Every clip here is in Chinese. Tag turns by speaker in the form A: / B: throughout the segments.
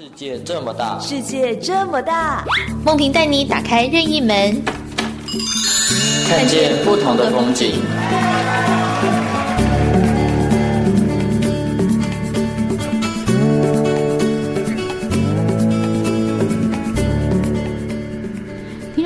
A: 世界这么大，
B: 世界这么大，
C: 梦萍带你打开任意门，
A: 看见不同的风景。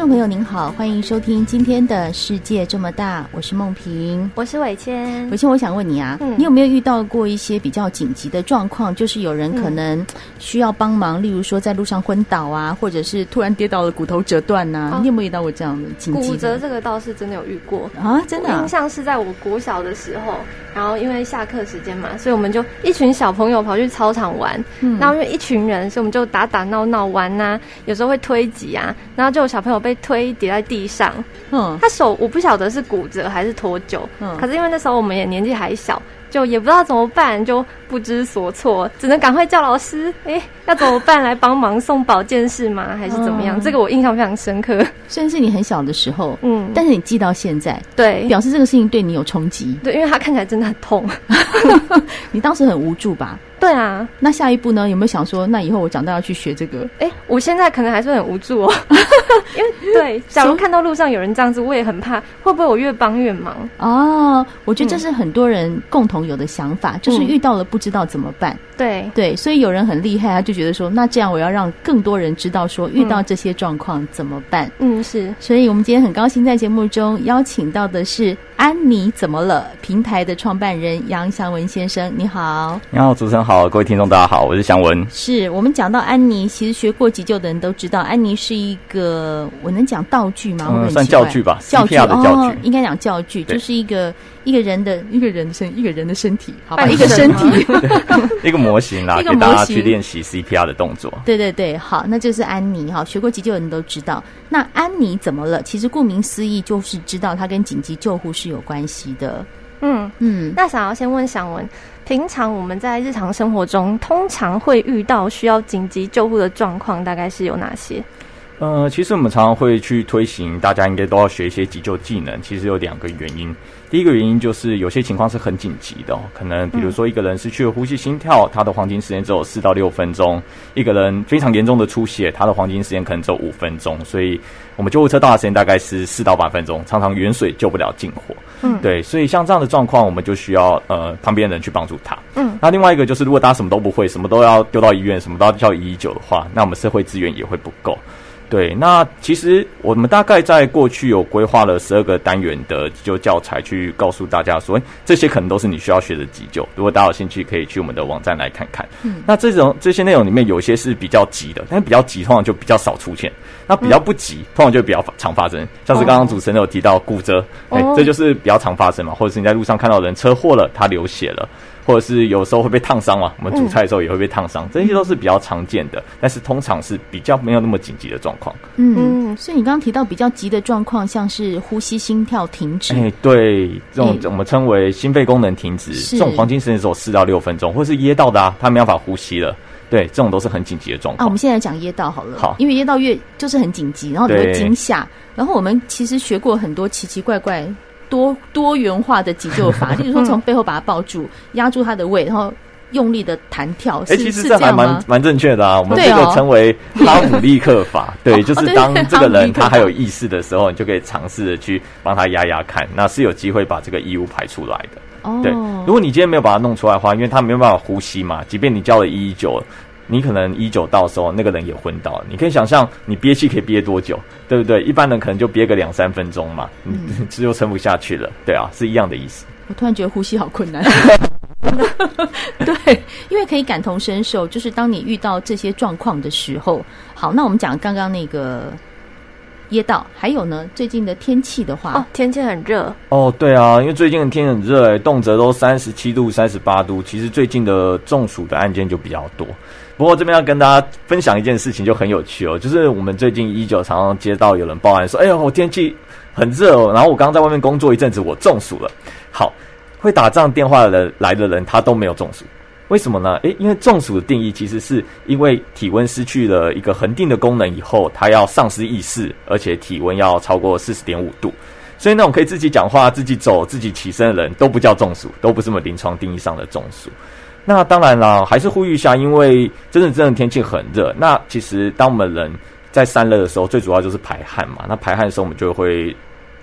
B: 朋友您好，欢迎收听今天的世界这么大，我是梦萍，
D: 我是伟谦。
B: 伟谦，我想问你啊，嗯、你有没有遇到过一些比较紧急的状况？就是有人可能需要帮忙，嗯、例如说在路上昏倒啊，或者是突然跌倒了骨头折断呐、啊哦？你有没有遇到过这样的紧急的？
D: 骨折这个倒是真的有遇过
B: 啊，真的、啊。
D: 印象是在我国小的时候，然后因为下课时间嘛，所以我们就一群小朋友跑去操场玩。嗯，然后因为一群人，所以我们就打打闹闹玩呐、啊，有时候会推挤啊，然后就有小朋友被推跌在地上，嗯，他手我不晓得是骨折还是脱臼，嗯，可是因为那时候我们也年纪还小，就也不知道怎么办，就不知所措，只能赶快叫老师，哎、欸，要怎么办来帮忙送保健室吗？还是怎么样、嗯？这个我印象非常深刻。
B: 虽然是你很小的时候，嗯，但是你记到现在，
D: 对，
B: 表示这个事情对你有冲击，
D: 对，因为它看起来真的很痛，
B: 你当时很无助吧？
D: 对啊，
B: 那下一步呢？有没有想说，那以后我长大要去学这个？
D: 哎、欸，我现在可能还是很无助哦，因为对，假如看到路上有人这样子，我也很怕，会不会我越帮越忙？
B: 哦，我觉得这是很多人共同有的想法，嗯、就是遇到了不知道怎么办。对、嗯、对，所以有人很厉害，他就觉得说，那这样我要让更多人知道说，遇到这些状况怎么办？
D: 嗯，是。
B: 所以我们今天很高兴在节目中邀请到的是安妮怎么了平台的创办人杨祥文先生，你好。
E: 你好，主持人好。好，各位听众，大家好，我是祥文。
B: 是我们讲到安妮，其实学过急救的人都知道，安妮是一个，我能讲道具吗？
E: 嗯，算教具吧，教具的教具，哦、应该讲教具，
B: 就是一个一个人的一个人的身一个人的身体，好吧，一个身体，
E: 一个模型啦，给大家去练习 CPR 的动作。
B: 对对对，好，那就是安妮哈，学过急救的人都知道。那安妮怎么了？其实顾名思义，就是知道她跟紧急救护是有关系的。
D: 嗯嗯，那想要先问祥文，平常我们在日常生活中通常会遇到需要紧急救护的状况，大概是有哪些？
E: 呃，其实我们常常会去推行，大家应该都要学一些急救技能。其实有两个原因。第一个原因就是有些情况是很紧急的，可能比如说一个人失去了呼吸心跳，他的黄金时间只有四到六分钟；一个人非常严重的出血，他的黄金时间可能只有五分钟。所以我们救护车到的时间大概是四到八分钟，常常远水救不了近火。嗯，对，所以像这样的状况，我们就需要呃旁边的人去帮助他。嗯，那另外一个就是如果大家什么都不会，什么都要丢到医院，什么都要叫一一九的话，那我们社会资源也会不够。对，那其实我们大概在过去有规划了十二个单元的急救教材，去告诉大家说，这些可能都是你需要学的急救。如果大家有兴趣，可以去我们的网站来看看。嗯，那这种这些内容里面，有些是比较急的，但是比较急通常就比较少出现。那比较不急，嗯、通常就比较常发生。像是刚刚主持人有提到骨折，哎、哦，这就是比较常发生嘛。或者是你在路上看到人车祸了，他流血了。或者是有时候会被烫伤嘛，我们煮菜的时候也会被烫伤，嗯，这些都是比较常见的，但是通常是比较没有那么紧急的状况。
B: 嗯，所以你刚刚提到比较急的状况，像是呼吸、心跳停止，
E: 哎，对，这种我们称为心肺功能停止，这种黄金时间只有四到六分钟，或是噎到的啊，他没办法呼吸了，对，这种都是很紧急的状况。
B: 啊，我们现在讲噎到好了，好，因为噎到越就是很紧急，然后你会惊吓，然后我们其实学过很多奇奇怪怪。多多元化的急救法，例如说从背后把他抱住，压住他的胃，然后用力的弹跳。哎、欸，
E: 其实这还蛮蛮正确的啊。我们这个称为 哈姆立克法，对，就是当这个人他还有意识的时候，你就可以尝试的去帮他压压看，那是有机会把这个异物排出来的。哦，对，如果你今天没有把它弄出来的话，因为他没有办法呼吸嘛，即便你叫了一一九。你可能一九到的时候，那个人也昏倒了。你可以想象，你憋气可以憋多久，对不对？一般人可能就憋个两三分钟嘛，你，这就撑不下去了。对啊，是一样的意思。
B: 我突然觉得呼吸好困难。对，因为可以感同身受，就是当你遇到这些状况的时候。好，那我们讲刚刚那个。噎到，还有呢？最近的天气的话，
D: 哦，天气很热
E: 哦。对啊，因为最近的天很热，哎，动辄都三十七度、三十八度。其实最近的中暑的案件就比较多。不过这边要跟大家分享一件事情，就很有趣哦。就是我们最近一九常常接到有人报案说：“哎呦，我天气很热哦，然后我刚刚在外面工作一阵子，我中暑了。”好，会打这样电话的人来的人，他都没有中暑。为什么呢？诶，因为中暑的定义其实是因为体温失去了一个恒定的功能以后，它要丧失意识，而且体温要超过四十点五度，所以那种可以自己讲话、自己走、自己起身的人都不叫中暑，都不是我们临床定义上的中暑。那当然啦，还是呼吁一下，因为真的真的天气很热。那其实当我们人在散热的时候，最主要就是排汗嘛。那排汗的时候，我们就会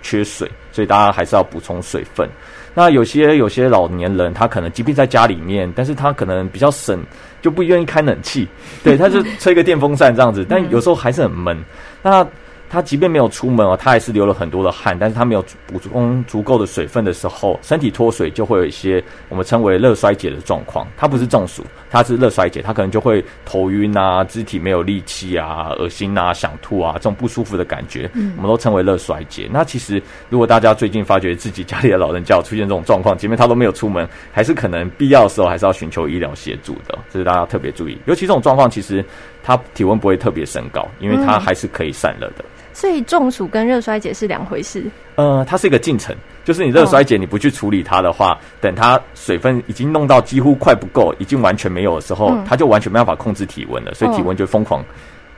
E: 缺水，所以大家还是要补充水分。那有些有些老年人，他可能即便在家里面，但是他可能比较省，就不愿意开冷气，对，他就吹个电风扇这样子，但有时候还是很闷。那他即便没有出门哦，他还是流了很多的汗，但是他没有补充足够的水分的时候，身体脱水就会有一些我们称为热衰竭的状况。他不是中暑，他是热衰竭，他可能就会头晕啊，肢体没有力气啊，恶心啊，想吐啊，这种不舒服的感觉，我们都称为热衰竭。那其实如果大家最近发觉自己家里的老人家有出现这种状况，即便他都没有出门，还是可能必要的时候还是要寻求医疗协助的，这是大家特别注意。尤其这种状况，其实他体温不会特别升高，因为他还是可以散热的。
D: 所以中暑跟热衰竭是两回事。
E: 呃，它是一个进程，就是你热衰竭，你不去处理它的话，哦、等它水分已经弄到几乎快不够，已经完全没有的时候，嗯、它就完全没办法控制体温了，所以体温就疯狂。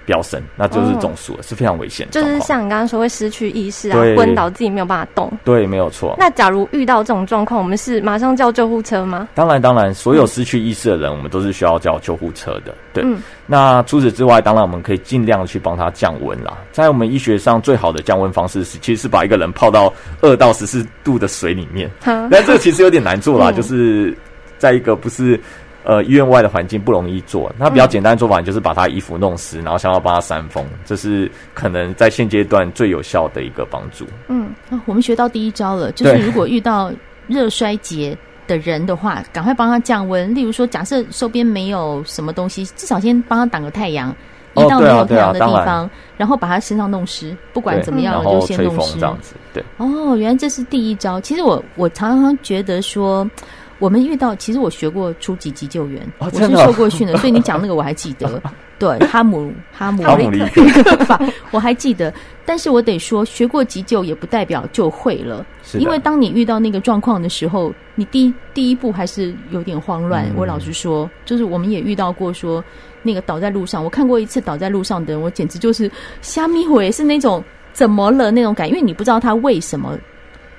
E: 飙升，那就是中暑了，哦、是非常危险的。
D: 就是像你刚刚说会失去意识啊，昏倒自己没有办法动。
E: 对，没有错。
D: 那假如遇到这种状况，我们是马上叫救护车吗？
E: 当然，当然，所有失去意识的人，嗯、我们都是需要叫救护车的。对。嗯、那除此之外，当然我们可以尽量去帮他降温啦。在我们医学上，最好的降温方式是，其实是把一个人泡到二到十四度的水里面。但哈这个其实有点难做啦，嗯、就是在一个不是。呃，医院外的环境不容易做，那比较简单的做法就是把他衣服弄湿，然后想要帮他扇风，这是可能在现阶段最有效的一个帮助。
B: 嗯，我们学到第一招了，就是如果遇到热衰竭的人的话，赶快帮他降温。例如说，假设周边没有什么东西，至少先帮他挡个太阳，移到没有太阳的地方，然，然后把他身上弄湿，不管怎么样就先弄湿这样子。对，哦，原来这是第一招。其实我我常常觉得说。我们遇到，其实我学过初级急救员，哦、我是受过训的，所以你讲那个我还记得。对，哈姆哈姆 雷克法，我还记得。但是我得说，学过急救也不代表就会了，因为当你遇到那个状况的时候，你第一第一步还是有点慌乱。嗯、我老实说，就是我们也遇到过说那个倒在路上，我看过一次倒在路上的人，我简直就是虾米鬼，是那种怎么了那种感觉，因为你不知道他为什么。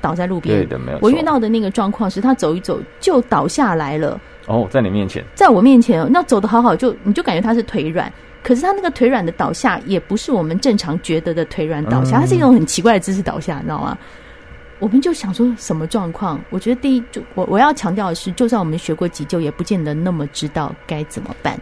B: 倒在路边，对的，没有。我遇到的那个状况是他走一走就倒下来了。
E: 哦，在你面前，
B: 在我面前，那走的好好，就你就感觉他是腿软，可是他那个腿软的倒下，也不是我们正常觉得的腿软倒下，他、嗯、是一种很奇怪的姿势倒下，你知道吗？我们就想说什么状况？我觉得第一，就我我要强调的是，就算我们学过急救，也不见得那么知道该怎么办。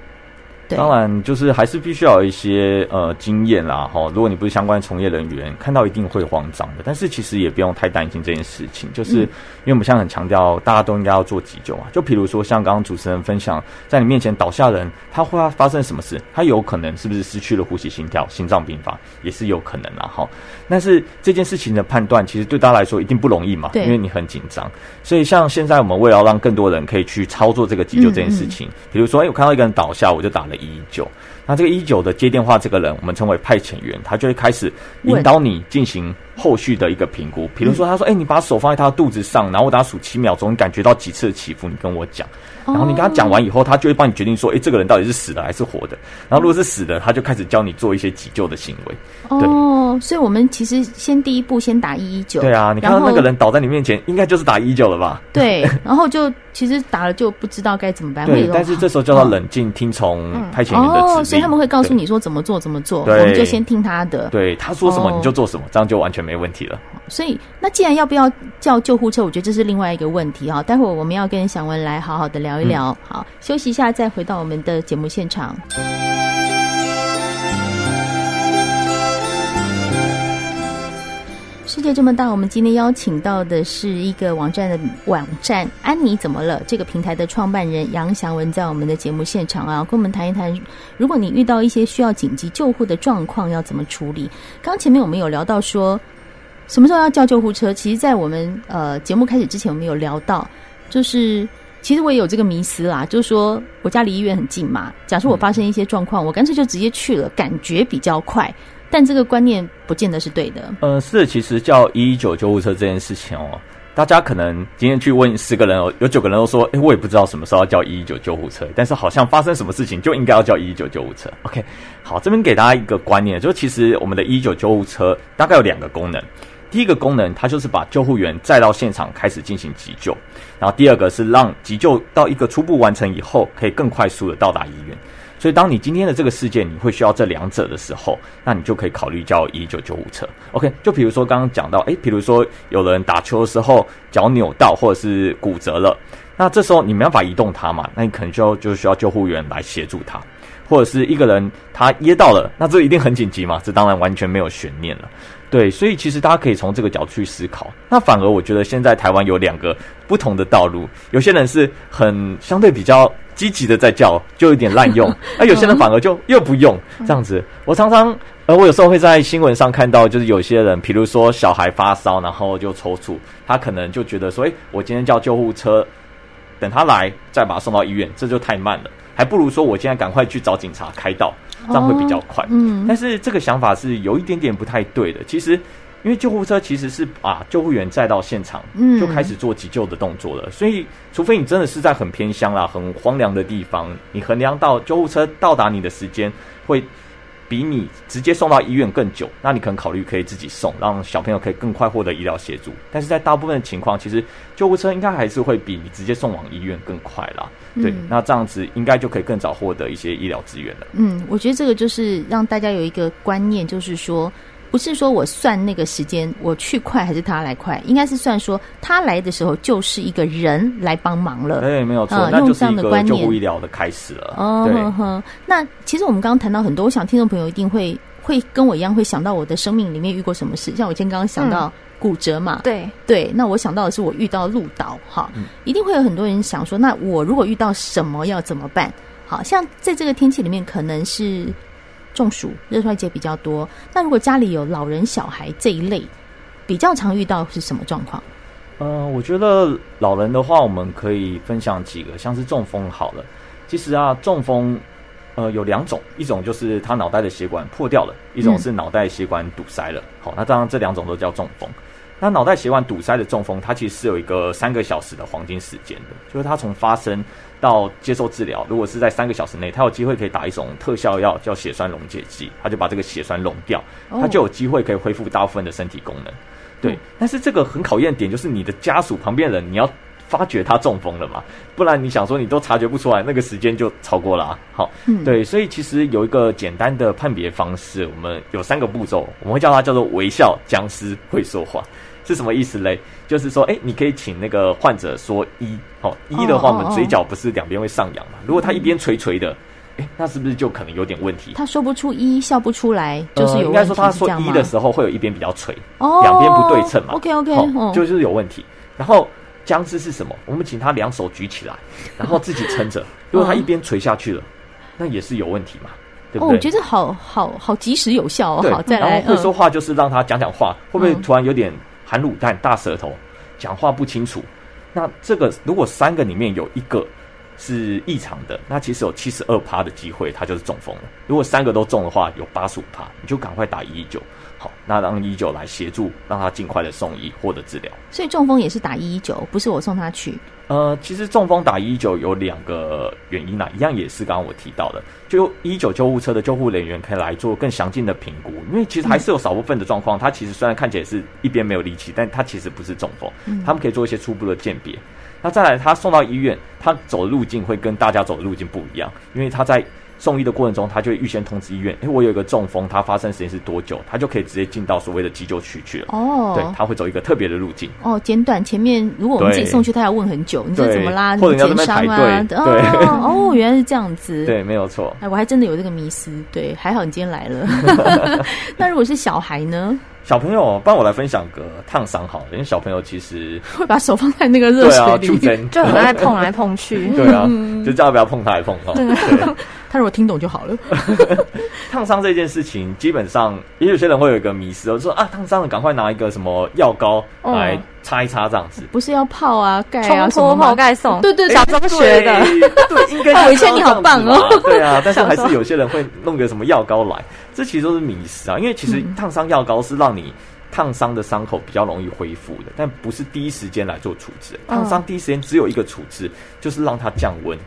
E: 当然，就是还是必须要有一些呃经验啦，哈。如果你不是相关从业人员，看到一定会慌张的。但是其实也不用太担心这件事情，就是因为我们现在很强调，大家都应该要做急救啊。就比如说像刚刚主持人分享，在你面前倒下人，他会发生什么事？他有可能是不是失去了呼吸、心跳、心脏病发，也是有可能啦，哈。但是这件事情的判断，其实对大家来说一定不容易嘛，因为你很紧张。所以像现在我们为了让更多人可以去操作这个急救这件事情，嗯嗯比如说，哎，我看到一个人倒下，我就打了。依旧那这个一一九的接电话这个人，我们称为派遣员，他就会开始引导你进行后续的一个评估。比如说，他说：“哎、欸，你把手放在他的肚子上，然后我等他数七秒钟，你感觉到几次的起伏，你跟我讲。”然后你跟他讲完以后，他就会帮你决定说：“哎、欸，这个人到底是死的还是活的？”然后如果是死的，他就开始教你做一些急救的行为。对
B: 哦，所以我们其实先第一步先打一一九。
E: 对啊，你看到那个人倒在你面前，应该就是打一一九了吧？
B: 对，然后就其实打了就不知道该怎么办。
E: 对，但是这时候叫他冷静，听从派遣员的指令。
B: 他们会告诉你说怎么做，怎么做，我们就先听他的。
E: 对，他说什么你就做什么，这样就完全没问题了。
B: 所以，那既然要不要叫救护车，我觉得这是另外一个问题啊。待会儿我们要跟祥文来好好的聊一聊。嗯、好，休息一下，再回到我们的节目现场。界这么大，我们今天邀请到的是一个网站的网站“安妮怎么了”这个平台的创办人杨祥文，在我们的节目现场啊，跟我们谈一谈，如果你遇到一些需要紧急救护的状况，要怎么处理？刚前面我们有聊到说，什么时候要叫救护车？其实，在我们呃节目开始之前，我们有聊到，就是其实我也有这个迷思啦，就是说我家离医院很近嘛，假设我发生一些状况，我干脆就直接去了，感觉比较快。但这个观念不见得是对的。
E: 呃，是，其实叫一一九救护车这件事情哦，大家可能今天去问十个人哦，有九个人都说，诶，我也不知道什么时候要叫一一九救护车，但是好像发生什么事情就应该要叫一一九救护车。OK，好，这边给大家一个观念，就其实我们的一一九救护车大概有两个功能。第一个功能，它就是把救护员载到现场开始进行急救，然后第二个是让急救到一个初步完成以后，可以更快速的到达医院。所以，当你今天的这个事件你会需要这两者的时候，那你就可以考虑叫一一九救护车。OK，就比如说刚刚讲到，诶，比如说有人打球的时候脚扭到或者是骨折了，那这时候你没办法移动他嘛，那你可能就就需要救护员来协助他。或者是一个人他噎到了，那这一定很紧急嘛？这当然完全没有悬念了。对，所以其实大家可以从这个角度去思考。那反而我觉得现在台湾有两个不同的道路，有些人是很相对比较积极的在叫，就有点滥用；而 有些人反而就又不用这样子。我常常呃，我有时候会在新闻上看到，就是有些人，比如说小孩发烧，然后就抽搐，他可能就觉得说，诶，我今天叫救护车，等他来再把他送到医院，这就太慢了。还不如说，我现在赶快去找警察开道，这样会比较快。嗯，但是这个想法是有一点点不太对的。其实，因为救护车其实是把救护员载到现场，嗯，就开始做急救的动作了。所以，除非你真的是在很偏乡啦、很荒凉的地方，你衡量到救护车到达你的时间会。比你直接送到医院更久，那你可能考虑可以自己送，让小朋友可以更快获得医疗协助。但是在大部分的情况，其实救护车应该还是会比你直接送往医院更快啦。对，嗯、那这样子应该就可以更早获得一些医疗资源了。
B: 嗯，我觉得这个就是让大家有一个观念，就是说。不是说我算那个时间我去快还是他来快，应该是算说他来的时候就是一个人来帮忙了。
E: 对，没有错，嗯、用这样的观念，救护医疗的开始了。哦，对呵呵。那其实我们刚刚谈到很多，我想听众朋友一定会会跟我一样会想到我的生命里面遇过什么事。像我今天刚刚想到骨折嘛，嗯、对对。那我想到的是我遇到路倒，哈，嗯、一定会有很多人想说，那我如果遇到什么要怎么办？好像在这个天气里面可能是。中暑、热衰竭比较多。那如果家里有老人、小孩这一类，比较常遇到是什么状况？呃，我觉得老人的话，我们可以分享几个，像是中风好了。其实啊，中风呃有两种，一种就是他脑袋的血管破掉了，一种是脑袋血管堵塞了。嗯、好，那当然这两种都叫中风。那脑袋血管堵塞的中风，它其实是有一个三个小时的黄金时间的，就是它从发生到接受治疗，如果是在三个小时内，它有机会可以打一种特效药，叫血栓溶解剂，它就把这个血栓溶掉，它就有机会可以恢复大部分的身体功能。对，但是这个很考验点就是你的家属旁边人，你要发觉他中风了嘛，不然你想说你都察觉不出来，那个时间就超过了啊。好，对，所以其实有一个简单的判别方式，我们有三个步骤，我们会叫它叫做微笑僵尸会说话。是什么意思嘞？就是说，哎、欸，你可以请那个患者说一，哦，一的话，我们嘴角不是两边会上扬嘛？如果他一边垂垂的，哎、欸，那是不是就可能有点问题？
B: 他说不出一，笑不出来，就是。应
E: 该说他说一的时候会有一边比较垂，两边、哦、不对称嘛。
B: OK OK，、
E: 哦、就是有问题。然后僵尸是什么？我们请他两手举起来，然后自己撑着。如果他一边垂下去了，那也是有问题嘛？对不对？哦，我觉
B: 得好好好及时有效哦。好，再来。
E: 然后会说话就是让他讲讲话，嗯、会不会突然有点？含卤蛋、大舌头，讲话不清楚。那这个如果三个里面有一个是异常的，那其实有七十二趴的机会，他就是中风了。如果三个都中的话，有八十五趴，你就赶快打一一九。好，那让一一九来协助，让他尽快的送医获得治疗。
B: 所以中风也是打一一九，不是我送他去。
E: 呃，其实中风打一一九有两个原因啦，一样也是刚刚我提到的，就一一九救护车的救护人员可以来做更详尽的评估，因为其实还是有少部分的状况，他其实虽然看起来是一边没有力气，但他其实不是中风，他们可以做一些初步的鉴别。那再来，他送到医院，他走的路径会跟大家走的路径不一样，因为他在。送医的过程中，他就会预先通知医院，诶，我有一个中风，它发生时间是多久，他就可以直接进到所谓的急救区去了。哦，对，他会走一个特别的路径。
B: 哦，简短。前面如果我们自己送去，他要问很久，你这怎么拉？
E: 或者你要在那边排队。
B: 对，哦，原来是这样子。
E: 对，没有错。
B: 哎，我还真的有这个迷思。对，还好你今天来了。那如果是小孩呢？
E: 小朋友，帮我来分享个烫伤好了，因为小朋友其实
B: 会把手放在那个热水里，
D: 就很爱碰来碰去。
E: 对啊，就叫他不要碰他，来碰哈。对，
B: 他如果听懂就好了。
E: 烫伤这件事情，基本上也有些人会有一个迷思，就是说啊，烫伤了赶快拿一个什么药膏来擦一擦，这样子。
B: 不是要泡啊、盖啊、
D: 什么泡盖送？
B: 对对，
D: 小时候学的。
E: 对，应该。
B: 伟谦你好棒哦。
E: 对啊，但是还是有些人会弄个什么药膏来。这其实都是迷思啊，因为其实烫伤药膏是让你烫伤的伤口比较容易恢复的，但不是第一时间来做处置。烫伤第一时间只有一个处置，就是让它降温。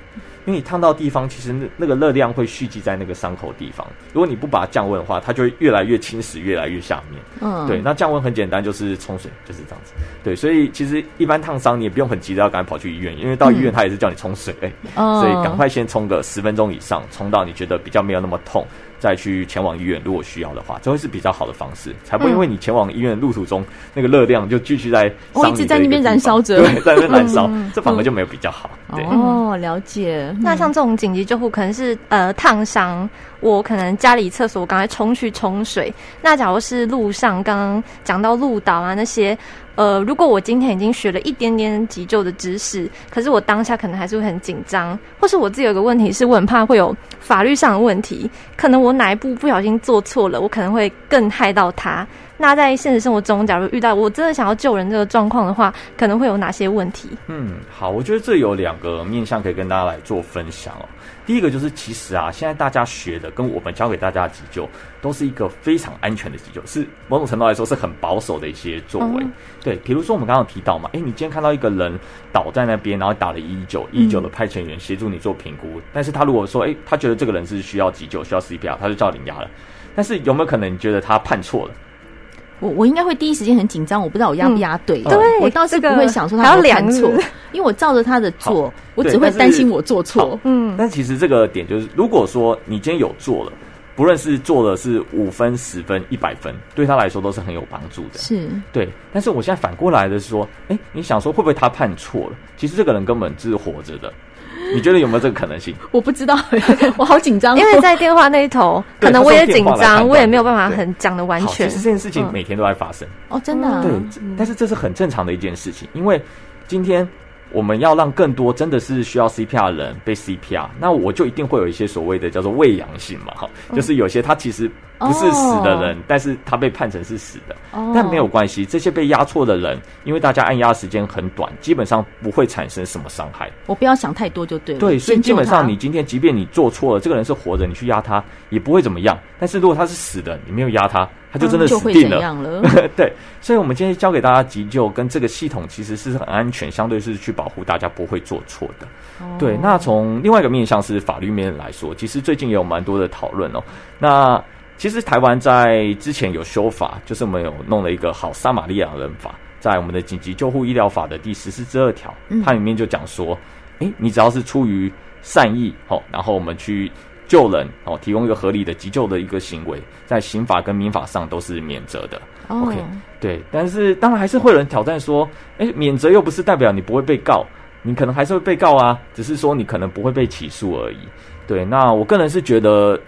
E: 因为你烫到地方，其实那那个热量会蓄积在那个伤口地方。如果你不把它降温的话，它就会越来越侵蚀，越来越下面。嗯，对。那降温很简单，就是冲水，就是这样子。对，所以其实一般烫伤你也不用很急着要赶快跑去医院，因为到医院他也是叫你冲水，嗯、所以赶快先冲个十分钟以上，冲到你觉得比较没有那么痛。再去前往医院，如果需要的话，这会是比较好的方式，才不会因为你前往医院的路途中、嗯、那个热量就继续在
B: 我一直在那边燃烧着，
E: 对，在那边燃烧，嗯、这反而就没有比较好。对
B: 哦，了解。嗯、
D: 那像这种紧急救护，可能是呃烫伤，我可能家里厕所我刚才冲去冲水。那假如是路上，刚刚讲到路导啊那些。呃，如果我今天已经学了一点点急救的知识，可是我当下可能还是会很紧张，或是我自己有个问题是我很怕会有法律上的问题，可能我哪一步不小心做错了，我可能会更害到他。那在现实生活中，假如遇到我真的想要救人这个状况的话，可能会有哪些问题？
E: 嗯，好，我觉得这有两个面向可以跟大家来做分享哦。第一个就是，其实啊，现在大家学的跟我们教给大家的急救，都是一个非常安全的急救，是某种程度来说是很保守的一些作为。嗯、对，比如说我们刚刚有提到嘛，诶，你今天看到一个人倒在那边，然后打了一一九，一一九的派遣员协助你做评估，嗯、但是他如果说，诶，他觉得这个人是需要急救，需要 CPR，他就叫你压了。但是有没有可能你觉得他判错了？
B: 我我应该会第一时间很紧张，我不知道我压不压对。对，我倒是不会想说他
D: 要
B: 判错，因为我照着他的做，我只会担心我做错。
E: 嗯，但其实这个点就是，如果说你今天有做了，不论是做的是五分、十分、一百分，对他来说都是很有帮助的。
B: 是，
E: 对。但是我现在反过来的是说，哎，你想说会不会他判错了？其实这个人根本是活着的。你觉得有没有这个可能性？
B: 我不知道，我好紧张，
D: 因为在电话那一头，可能我也紧张，我也没有办法很讲的完全。
E: 其实这件事情每天都在发生
B: 哦，真的。
E: 对，但是这是很正常的一件事情，因为今天我们要让更多真的是需要 CPR 的人被 CPR，那我就一定会有一些所谓的叫做伪阳性嘛，哈，就是有些他其实。不是死的人，oh. 但是他被判成是死的，oh. 但没有关系。这些被压错的人，因为大家按压时间很短，基本上不会产生什么伤害。
B: 我不要想太多就对了。
E: 对，所以基本上你今天，即便你做错了，这个人是活着，你去压他也不会怎么样。但是如果他是死的，你没有压他，他就真的死定了。对，所以我们今天教给大家急救跟这个系统其实是很安全，相对是去保护大家不会做错的。Oh. 对，那从另外一个面向是法律面来说，其实最近也有蛮多的讨论哦。那其实台湾在之前有修法，就是我们有弄了一个好撒玛利亚人法，在我们的紧急救护医疗法的第十四之二条，它里面就讲说，诶，你只要是出于善意，哦，然后我们去救人，哦，提供一个合理的急救的一个行为，在刑法跟民法上都是免责的。Oh. OK，对，但是当然还是会有人挑战说，哎，免责又不是代表你不会被告，你可能还是会被告啊，只是说你可能不会被起诉而已。对，那我个人是觉得。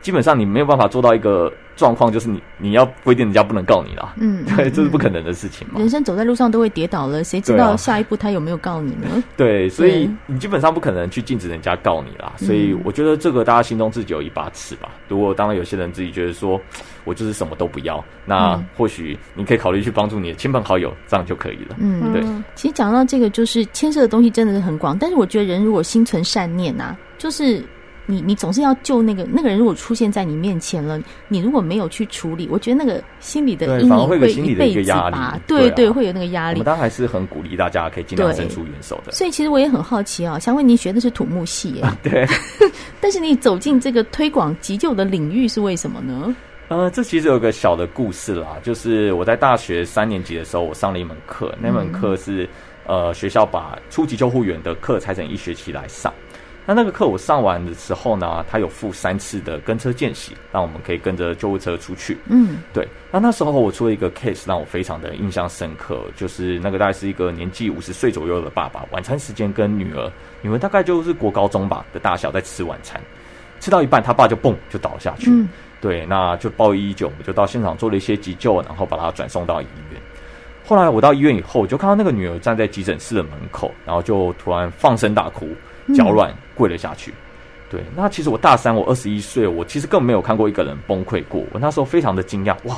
E: 基本上你没有办法做到一个状况，就是你你要规定人家不能告你啦。嗯，对，这是不可能的事情嘛。
B: 人生走在路上都会跌倒了，谁知道下一步他有没有告你呢？
E: 对，所以你基本上不可能去禁止人家告你啦。所以我觉得这个大家心中自己有一把尺吧。如果当然有些人自己觉得说我就是什么都不要，那或许你可以考虑去帮助你的亲朋好友，这样就可以了。嗯，对。
B: 其实讲到这个，就是牵涉的东西真的是很广，但是我觉得人如果心存善念啊，就是。你你总是要救那个那个人，如果出现在你面前了，你如果没有去处理，我觉得那个心理的阴影会一辈子吧。对对，对，会有那个压力。
E: 我们当然还是很鼓励大家可以尽量伸出援手的。
B: 所以其实我也很好奇啊，想问你学的是土木系耶？
E: 对。
B: 但是你走进这个推广急救的领域是为什么呢？
E: 呃，这其实有个小的故事啦，就是我在大学三年级的时候，我上了一门课，那门课是、嗯、呃学校把初级救护员的课拆成一学期来上。那那个课我上完的时候呢，他有附三次的跟车见习，让我们可以跟着救护车出去。嗯，对。那那时候我出了一个 case，让我非常的印象深刻，就是那个大概是一个年纪五十岁左右的爸爸，晚餐时间跟女儿，女儿大概就是国高中吧的大小，在吃晚餐，吃到一半，他爸就蹦就倒下去。嗯，对，那就报一一九，我们就到现场做了一些急救，然后把他转送到医院。后来我到医院以后，就看到那个女儿站在急诊室的门口，然后就突然放声大哭。脚软跪了下去，对，那其实我大三，我二十一岁，我其实根本没有看过一个人崩溃过。我那时候非常的惊讶，哇，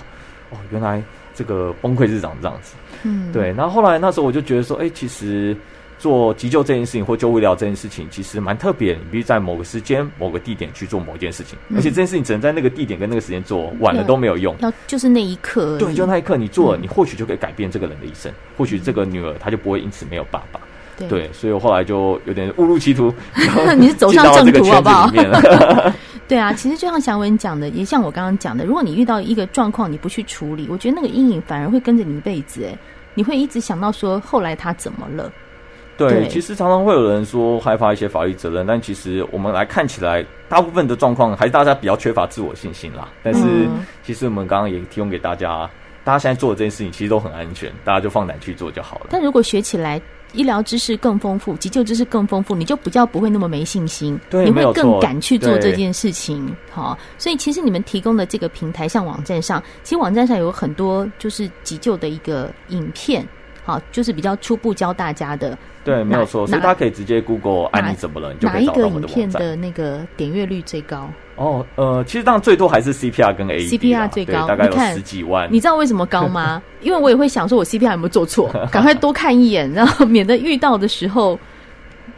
E: 哦，原来这个崩溃是长这样子，嗯，对。然后后来那时候我就觉得说，哎，其实做急救这件事情或救护医疗这件事情，其实蛮特别的。你必须在某个时间、某个地点去做某一件事情，而且这件事情只能在那个地点跟那个时间做，晚了都没有用。
B: 要就是那一刻，
E: 对，就那一刻你做了，你或许就可以改变这个人的一生，或许这个女儿她就不会因此没有爸爸。
B: 对，
E: 对，所以我后来就有点误入歧途，
B: 你是走上正途好不好？
E: 了
B: 对啊，其实就像祥文讲的，也像我刚刚讲的，如果你遇到一个状况，你不去处理，我觉得那个阴影反而会跟着你一辈子。哎，你会一直想到说后来他怎么了？
E: 对，对，其实常常会有人说害怕一些法律责任，但其实我们来看起来，大部分的状况还是大家比较缺乏自我信心啦。但是其实我们刚刚也提供给大家，大家现在做的这件事情其实都很安全，大家就放胆去做就好了。
B: 但如果学起来，医疗知识更丰富，急救知识更丰富，你就比较不会那么没信心，
E: 对，
B: 你会更敢去做这件事情。好，所以其实你们提供的这个平台，像网站上，其实网站上有很多就是急救的一个影片，好，就是比较初步教大家的。
E: 对，没有错，所以大家可以直接 Google“ 安你怎么了”，你就可以找到我们的网站。
B: 哪一个影片的那个点阅率最高？
E: 哦，呃，其实当然最多还是 CPR 跟 AED，CPR
B: 最高，
E: 大概有十几万。
B: 你知道为什么高吗？因为我也会想说，我 CPR 有没有做错？赶快多看一眼，然后免得遇到的时候。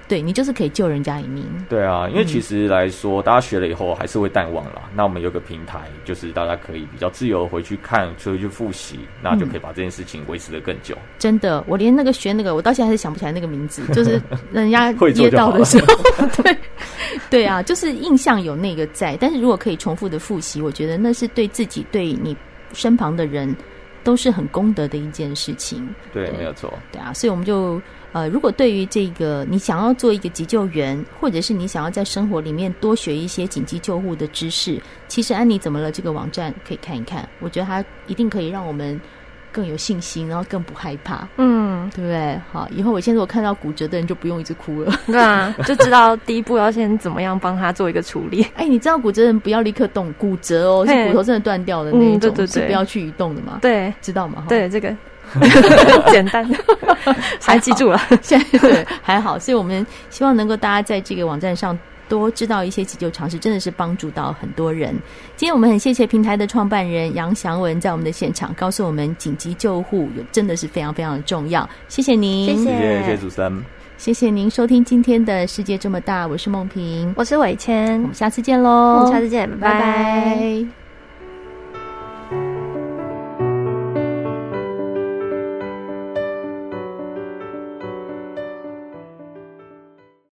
B: 对，你就是可以救人家一命。
E: 对啊，因为其实来说，嗯、大家学了以后还是会淡忘了。那我们有个平台，就是大家可以比较自由回去看，出去复习，那就可以把这件事情维持的更久。
B: 真的，我连那个学那个，我到现在还是想不起来那个名字，就是人家噎到的时候，对对啊，就是印象有那个在。但是如果可以重复的复习，我觉得那是对自己、对你身旁的人都是很功德的一件事情。
E: 对，对没有错。
B: 对啊，所以我们就。呃，如果对于这个你想要做一个急救员，或者是你想要在生活里面多学一些紧急救护的知识，其实安妮怎么了？这个网站可以看一看，我觉得它一定可以让我们更有信心，然后更不害怕，嗯，对不对？好，以后我现在如果看到骨折的人，就不用一直哭了，
D: 对啊，就知道第一步要先怎么样帮他做一个处理。
B: 哎，你知道骨折的人不要立刻动，骨折哦，是骨头真的断掉的那一种，嗯、对对对，是不要去移动的嘛？
D: 对，
B: 知道吗？
D: 对，这个。简单，还记住了。
B: 现在对还好，所以我们希望能够大家在这个网站上多知道一些急救常识，真的是帮助到很多人。今天我们很谢谢平台的创办人杨祥文在我们的现场告诉我们，紧急救护有真的是非常非常的重要。谢谢您，
D: 谢谢
E: 谢谢主持人，
B: 谢谢您收听今天的世界这么大，我是梦萍，
D: 我是伟谦，
B: 我们下次见喽，
D: 我们下次见，拜拜。
B: 拜拜。